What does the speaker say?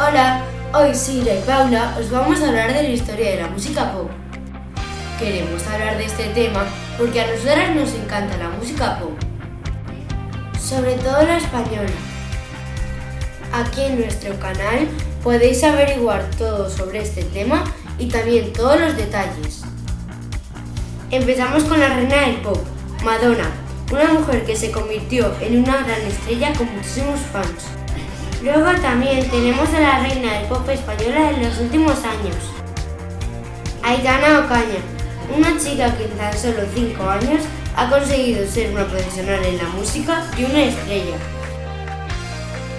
Hola, hoy Sira y Paula os vamos a hablar de la historia de la música pop. Queremos hablar de este tema porque a nosotras nos encanta la música pop, sobre todo la española. Aquí en nuestro canal podéis averiguar todo sobre este tema y también todos los detalles. Empezamos con la reina del pop, Madonna, una mujer que se convirtió en una gran estrella con muchísimos fans. Luego también tenemos a la reina del pop española en los últimos años, Aitana Ocaña, una chica que en tan solo 5 años ha conseguido ser una profesional en la música y una estrella.